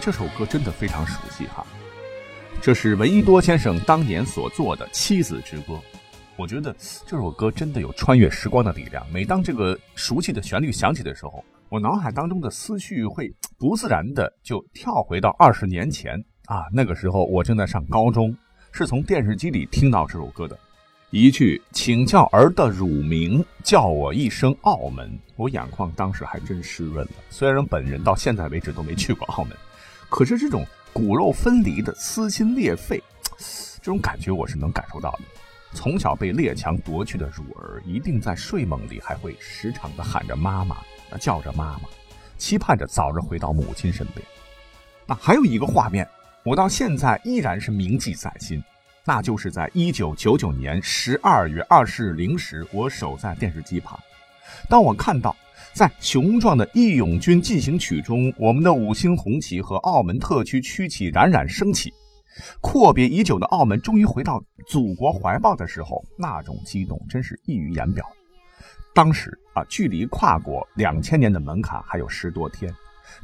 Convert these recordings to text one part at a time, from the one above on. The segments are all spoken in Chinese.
这首歌真的非常熟悉哈。这是闻一多先生当年所做的《妻子之歌》，我觉得这首歌真的有穿越时光的力量。每当这个熟悉的旋律响起的时候，我脑海当中的思绪会不自然的就跳回到二十年前啊，那个时候我正在上高中，是从电视机里听到这首歌的。一句“请叫儿的乳名，叫我一声澳门”，我眼眶当时还真湿润了。虽然本人到现在为止都没去过澳门，可是这种骨肉分离的撕心裂肺，这种感觉我是能感受到的。从小被列强夺去的乳儿，一定在睡梦里还会时常的喊着妈妈，叫着妈妈，期盼着早日回到母亲身边。那还有一个画面，我到现在依然是铭记在心。那就是在一九九九年十二月二十日零时，我守在电视机旁，当我看到在雄壮的《义勇军进行曲》中，我们的五星红旗和澳门特区区旗冉冉升起，阔别已久的澳门终于回到祖国怀抱的时候，那种激动真是溢于言表。当时啊，距离跨过两千年的门槛还有十多天，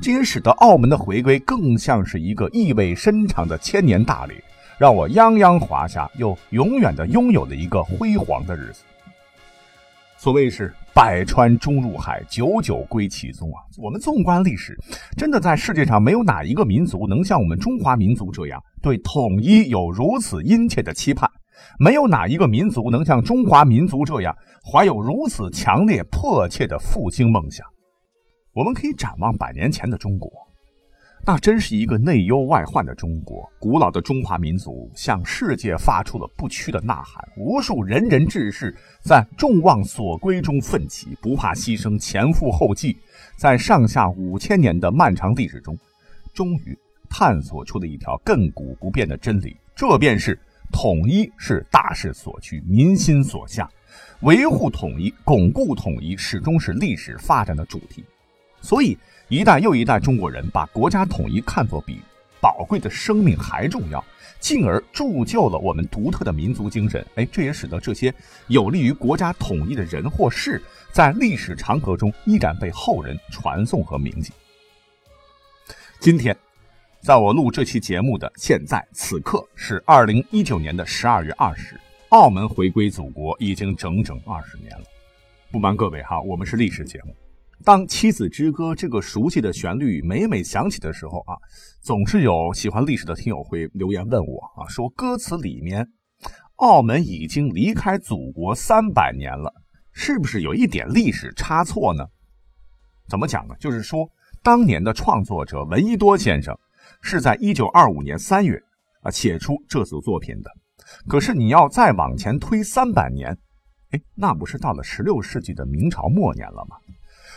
这也使得澳门的回归更像是一个意味深长的千年大礼。让我泱泱华夏又永远的拥有了一个辉煌的日子。所谓是百川终入海，久久归其宗啊！我们纵观历史，真的在世界上没有哪一个民族能像我们中华民族这样对统一有如此殷切的期盼，没有哪一个民族能像中华民族这样怀有如此强烈迫切的复兴梦想。我们可以展望百年前的中国。那真是一个内忧外患的中国，古老的中华民族向世界发出了不屈的呐喊，无数仁人志士在众望所归中奋起，不怕牺牲，前赴后继，在上下五千年的漫长历史中，终于探索出了一条亘古不变的真理，这便是统一是大势所趋，民心所向，维护统一、巩固统一始终是历史发展的主题，所以。一代又一代中国人把国家统一看作比宝贵的生命还重要，进而铸就了我们独特的民族精神。哎，这也使得这些有利于国家统一的人或事，在历史长河中依然被后人传颂和铭记。今天，在我录这期节目的现在此刻是二零一九年的十二月二十，澳门回归祖国已经整整二十年了。不瞒各位哈，我们是历史节目。当《妻子之歌》这个熟悉的旋律每每响起的时候啊，总是有喜欢历史的听友会留言问我啊，说歌词里面“澳门已经离开祖国三百年了”，是不是有一点历史差错呢？怎么讲呢？就是说，当年的创作者闻一多先生是在一九二五年三月啊写出这组作品的，可是你要再往前推三百年，哎，那不是到了十六世纪的明朝末年了吗？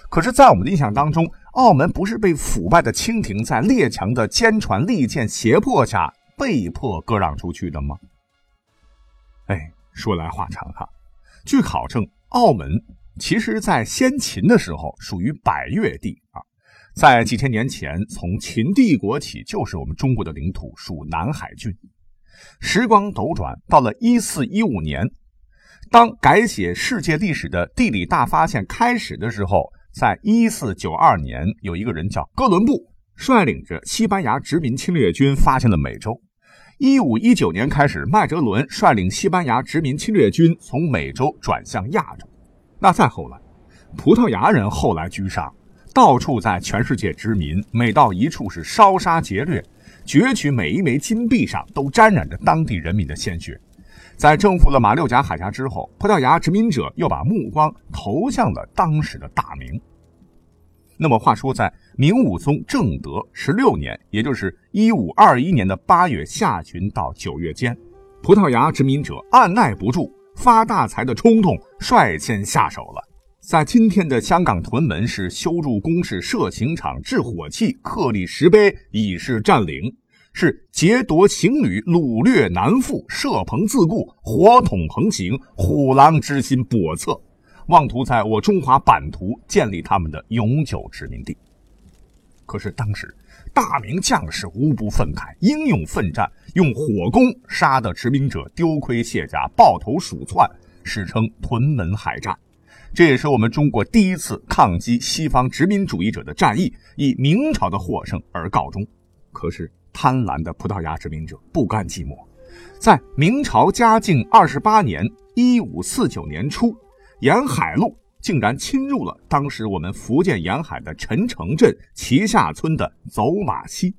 可是，在我们的印象当中，澳门不是被腐败的清廷在列强的坚船利剑胁迫下被迫割让出去的吗？哎，说来话长哈。据考证，澳门其实在先秦的时候属于百越地啊，在几千年前从秦帝国起就是我们中国的领土，属南海郡。时光斗转，到了一四一五年，当改写世界历史的地理大发现开始的时候。在一四九二年，有一个人叫哥伦布，率领着西班牙殖民侵略军发现了美洲。一五一九年开始，麦哲伦率领西班牙殖民侵略军从美洲转向亚洲。那再后来，葡萄牙人后来居上，到处在全世界殖民，每到一处是烧杀劫掠，攫取每一枚金币上都沾染着当地人民的鲜血。在征服了马六甲海峡之后，葡萄牙殖民者又把目光投向了当时的大明。那么，话说在明武宗正德十六年，也就是一五二一年的八月下旬到九月间，葡萄牙殖民者按耐不住发大财的冲动，率先下手了。在今天的香港屯门，是修筑工事、设刑场、制火器、刻立石碑，以示占领。是劫夺情侣，掳掠南富，设棚自固，火统横行，虎狼之心叵测，妄图在我中华版图建立他们的永久殖民地。可是当时大明将士无不愤慨，英勇奋战，用火攻杀的殖民者丢盔卸甲，抱头鼠窜，史称屯门海战。这也是我们中国第一次抗击西方殖民主义者的战役，以明朝的获胜而告终。可是贪婪的葡萄牙殖民者不甘寂寞，在明朝嘉靖二十八年（一五四九年初），沿海路竟然侵入了当时我们福建沿海的陈城镇旗下村的走马溪。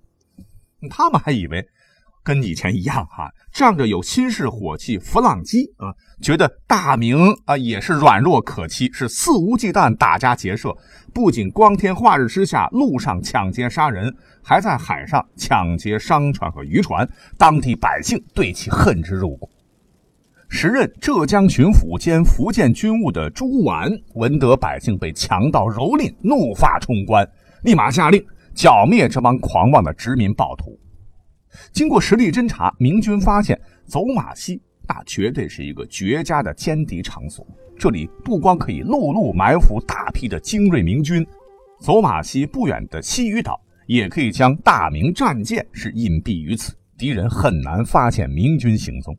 他们还以为。跟以前一样哈，仗着有新式火器弗朗机啊，觉得大明啊也是软弱可欺，是肆无忌惮打家劫舍，不仅光天化日之下路上抢劫杀人，还在海上抢劫商船和渔船，当地百姓对其恨之入骨。时任浙江巡抚兼福建军务的朱婉闻得百姓被强盗蹂躏，怒发冲冠，立马下令剿灭这帮狂妄的殖民暴徒。经过实地侦查，明军发现走马溪那绝对是一个绝佳的歼敌场所。这里不光可以陆路埋伏大批的精锐明军，走马溪不远的西屿岛也可以将大明战舰是隐蔽于此，敌人很难发现明军行踪。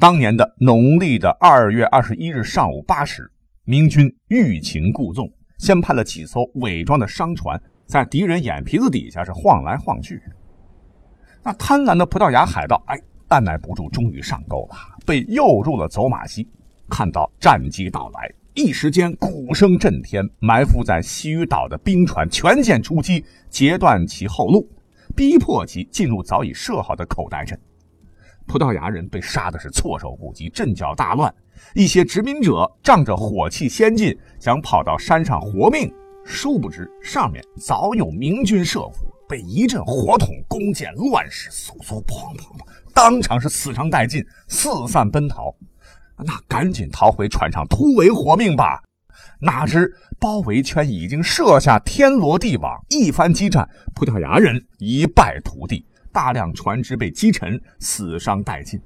当年的农历的二月二十一日上午八时，明军欲擒故纵，先派了几艘伪装的商船在敌人眼皮子底下是晃来晃去。那贪婪的葡萄牙海盗，哎，按耐不住，终于上钩了，被诱入了走马溪。看到战机到来，一时间鼓声震天，埋伏在西屿岛的兵船全线出击，截断其后路，逼迫其进入早已设好的口袋阵。葡萄牙人被杀的是措手不及，阵脚大乱。一些殖民者仗着火器先进，想跑到山上活命，殊不知上面早有明军设伏。被一阵火筒、弓箭乱石，嗖嗖砰砰的，当场是死伤殆尽，四散奔逃。那赶紧逃回船上突围活命吧！哪知包围圈已经设下天罗地网，一番激战，葡萄牙人一败涂地，大量船只被击沉，死伤殆尽。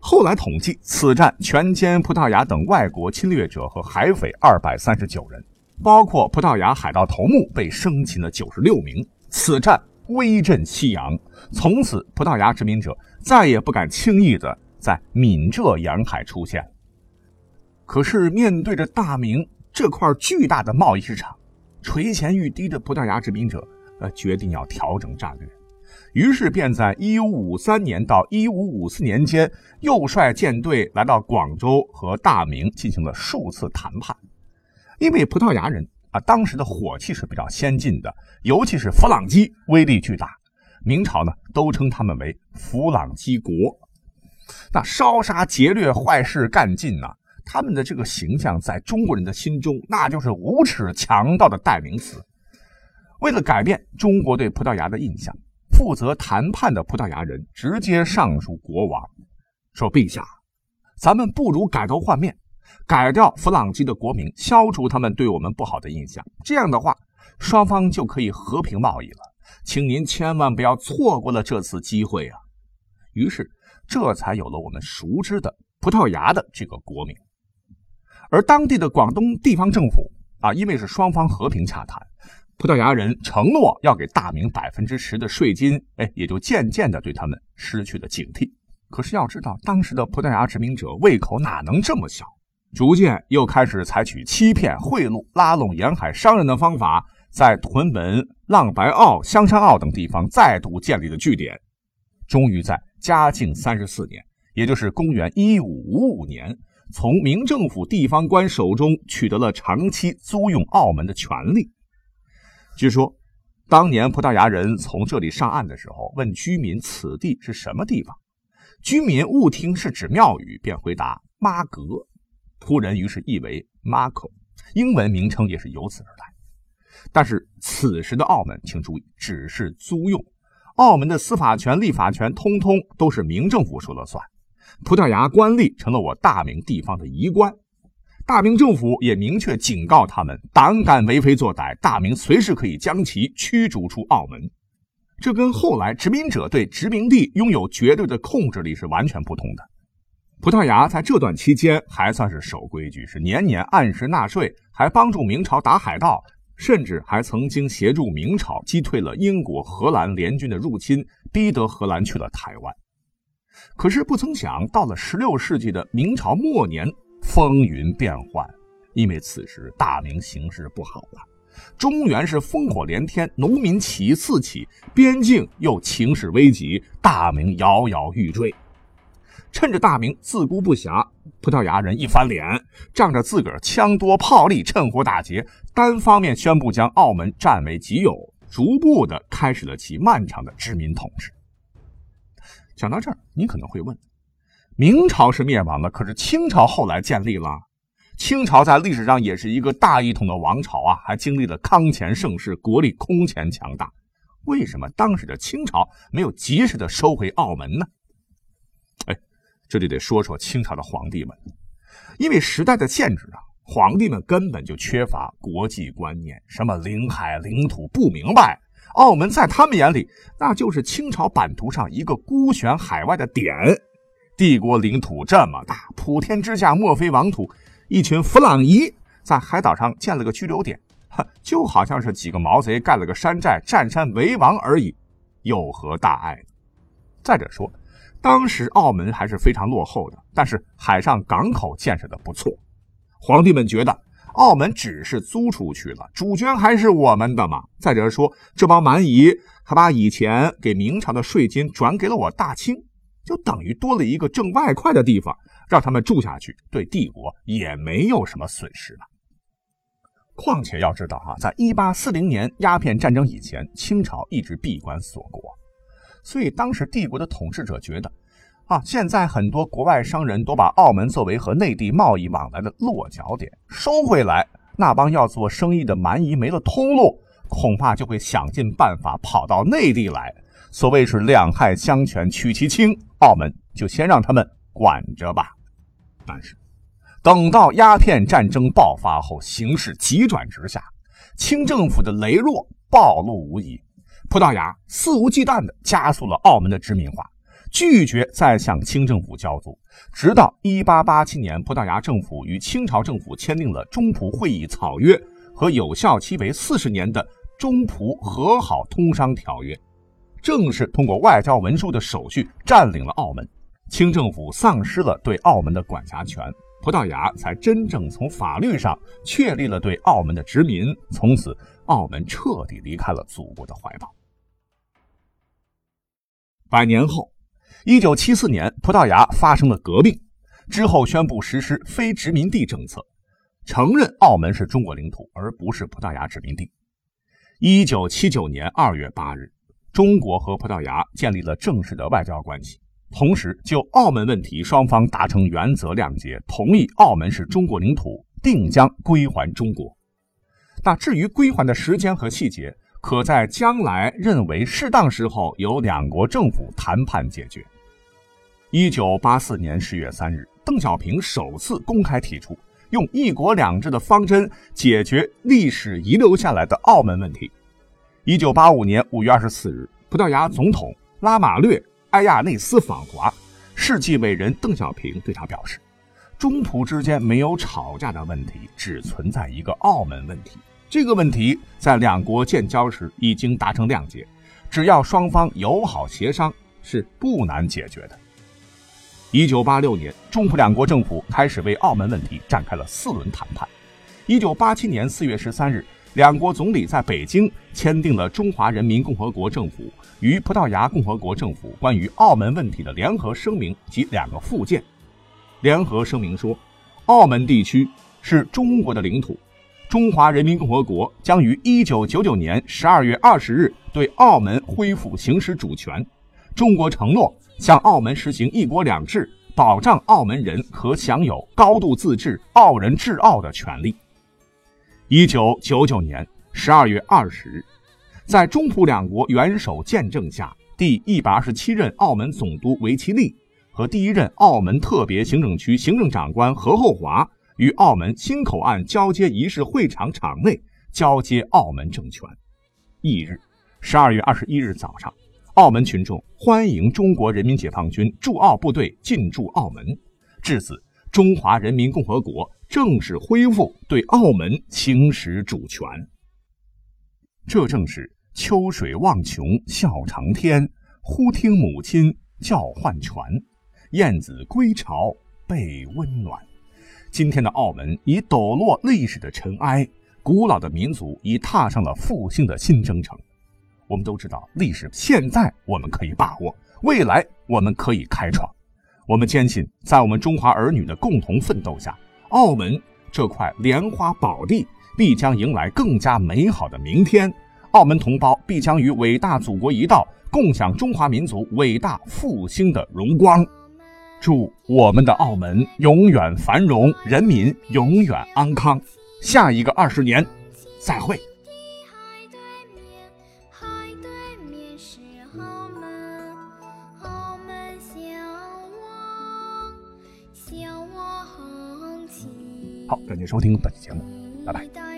后来统计，此战全歼葡萄牙等外国侵略者和海匪二百三十九人，包括葡萄牙海盗头目被生擒了九十六名。此战威震西洋，从此葡萄牙殖民者再也不敢轻易的在闽浙沿海出现。可是面对着大明这块巨大的贸易市场，垂涎欲滴的葡萄牙殖民者呃决定要调整战略，于是便在1553年到1554年间，又率舰队来到广州和大明进行了数次谈判，因为葡萄牙人。啊，当时的火器是比较先进的，尤其是弗朗机威力巨大。明朝呢，都称他们为“弗朗机国”。那烧杀劫掠、坏事干尽呐，他们的这个形象在中国人的心中，那就是无耻强盗的代名词。为了改变中国对葡萄牙的印象，负责谈判的葡萄牙人直接上书国王，说：“陛下，咱们不如改头换面。”改掉弗朗基的国名，消除他们对我们不好的印象。这样的话，双方就可以和平贸易了。请您千万不要错过了这次机会啊！于是，这才有了我们熟知的葡萄牙的这个国名。而当地的广东地方政府啊，因为是双方和平洽谈，葡萄牙人承诺要给大明百分之十的税金，哎，也就渐渐的对他们失去了警惕。可是要知道，当时的葡萄牙殖民者胃口哪能这么小？逐渐又开始采取欺骗、贿赂、拉拢沿海商人的方法，在屯门、浪白澳、香山澳等地方再度建立了据点。终于在嘉靖三十四年，也就是公元一五五五年，从明政府地方官手中取得了长期租用澳门的权利。据说，当年葡萄牙人从这里上岸的时候，问居民此地是什么地方，居民误听是指庙宇，便回答妈阁。仆人于是译为 Marco，英文名称也是由此而来。但是此时的澳门，请注意，只是租用，澳门的司法权、立法权，通通都是明政府说了算。葡萄牙官吏成了我大明地方的遗官，大明政府也明确警告他们：胆敢为非作歹，大明随时可以将其驱逐出澳门。这跟后来殖民者对殖民地拥有绝对的控制力是完全不同的。葡萄牙在这段期间还算是守规矩，是年年按时纳税，还帮助明朝打海盗，甚至还曾经协助明朝击退了英国、荷兰联军的入侵，逼得荷兰去了台湾。可是不曾想，到了16世纪的明朝末年，风云变幻，因为此时大明形势不好了，中原是烽火连天，农民起义四起，边境又情势危急，大明摇摇欲坠。趁着大明自顾不暇，葡萄牙人一翻脸，仗着自个儿枪多炮利，趁火打劫，单方面宣布将澳门占为己有，逐步的开始了其漫长的殖民统治。讲到这儿，你可能会问：明朝是灭亡了，可是清朝后来建立了。清朝在历史上也是一个大一统的王朝啊，还经历了康乾盛世，国力空前强大。为什么当时的清朝没有及时的收回澳门呢？哎，这就得说说清朝的皇帝们，因为时代的限制啊，皇帝们根本就缺乏国际观念，什么领海领土不明白。澳门在他们眼里，那就是清朝版图上一个孤悬海外的点。帝国领土这么大，普天之下莫非王土。一群弗朗伊在海岛上建了个居留点，就好像是几个毛贼盖了个山寨，占山为王而已，有何大碍？再者说，当时澳门还是非常落后的，但是海上港口建设的不错。皇帝们觉得澳门只是租出去了，主权还是我们的嘛。再者说，这帮蛮夷还把以前给明朝的税金转给了我大清，就等于多了一个挣外快的地方。让他们住下去，对帝国也没有什么损失了。况且要知道哈，在一八四零年鸦片战争以前，清朝一直闭关锁国，所以当时帝国的统治者觉得，啊，现在很多国外商人都把澳门作为和内地贸易往来的落脚点，收回来，那帮要做生意的蛮夷没了通路，恐怕就会想尽办法跑到内地来。所谓是两害相权取其轻，澳门就先让他们。管着吧，但是等到鸦片战争爆发后，形势急转直下，清政府的羸弱暴露无遗。葡萄牙肆无忌惮地加速了澳门的殖民化，拒绝再向清政府交租。直到1887年，葡萄牙政府与清朝政府签订了中葡会议草约和有效期为四十年的中葡和好通商条约，正式通过外交文书的手续占领了澳门。清政府丧失了对澳门的管辖权，葡萄牙才真正从法律上确立了对澳门的殖民。从此，澳门彻底离开了祖国的怀抱。百年后，一九七四年，葡萄牙发生了革命，之后宣布实施非殖民地政策，承认澳门是中国领土，而不是葡萄牙殖民地。一九七九年二月八日，中国和葡萄牙建立了正式的外交关系。同时，就澳门问题，双方达成原则谅解，同意澳门是中国领土，定将归还中国。那至于归还的时间和细节，可在将来认为适当时候由两国政府谈判解决。一九八四年十月三日，邓小平首次公开提出用“一国两制”的方针解决历史遗留下来的澳门问题。一九八五年五月二十四日，葡萄牙总统拉马略。埃亚内斯访华，世纪伟人邓小平对他表示：“中葡之间没有吵架的问题，只存在一个澳门问题。这个问题在两国建交时已经达成谅解，只要双方友好协商，是不难解决的。”一九八六年，中葡两国政府开始为澳门问题展开了四轮谈判。一九八七年四月十三日。两国总理在北京签订了《中华人民共和国政府与葡萄牙共和国政府关于澳门问题的联合声明》及两个附件。联合声明说，澳门地区是中国的领土，中华人民共和国将于1999年12月20日对澳门恢复行使主权。中国承诺向澳门实行“一国两制”，保障澳门人可享有高度自治、澳人治澳的权利。一九九九年十二月二十日，在中葡两国元首见证下，第一百二十七任澳门总督韦奇利和第一任澳门特别行政区行政长官何厚华于澳门新口岸交接仪式会场场内交接澳门政权。翌日，十二月二十一日早上，澳门群众欢迎中国人民解放军驻澳部队进驻澳门，至此，中华人民共和国。正式恢复对澳门行使主权，这正是秋水望琼笑长天，忽听母亲叫唤泉，燕子归巢被温暖。今天的澳门已抖落历史的尘埃，古老的民族已踏上了复兴的新征程。我们都知道，历史现在我们可以把握，未来我们可以开创。我们坚信，在我们中华儿女的共同奋斗下，澳门这块莲花宝地必将迎来更加美好的明天。澳门同胞必将与伟大祖国一道，共享中华民族伟大复兴的荣光。祝我们的澳门永远繁荣，人民永远安康。下一个二十年，再会。好，感谢收听本期节目，拜拜。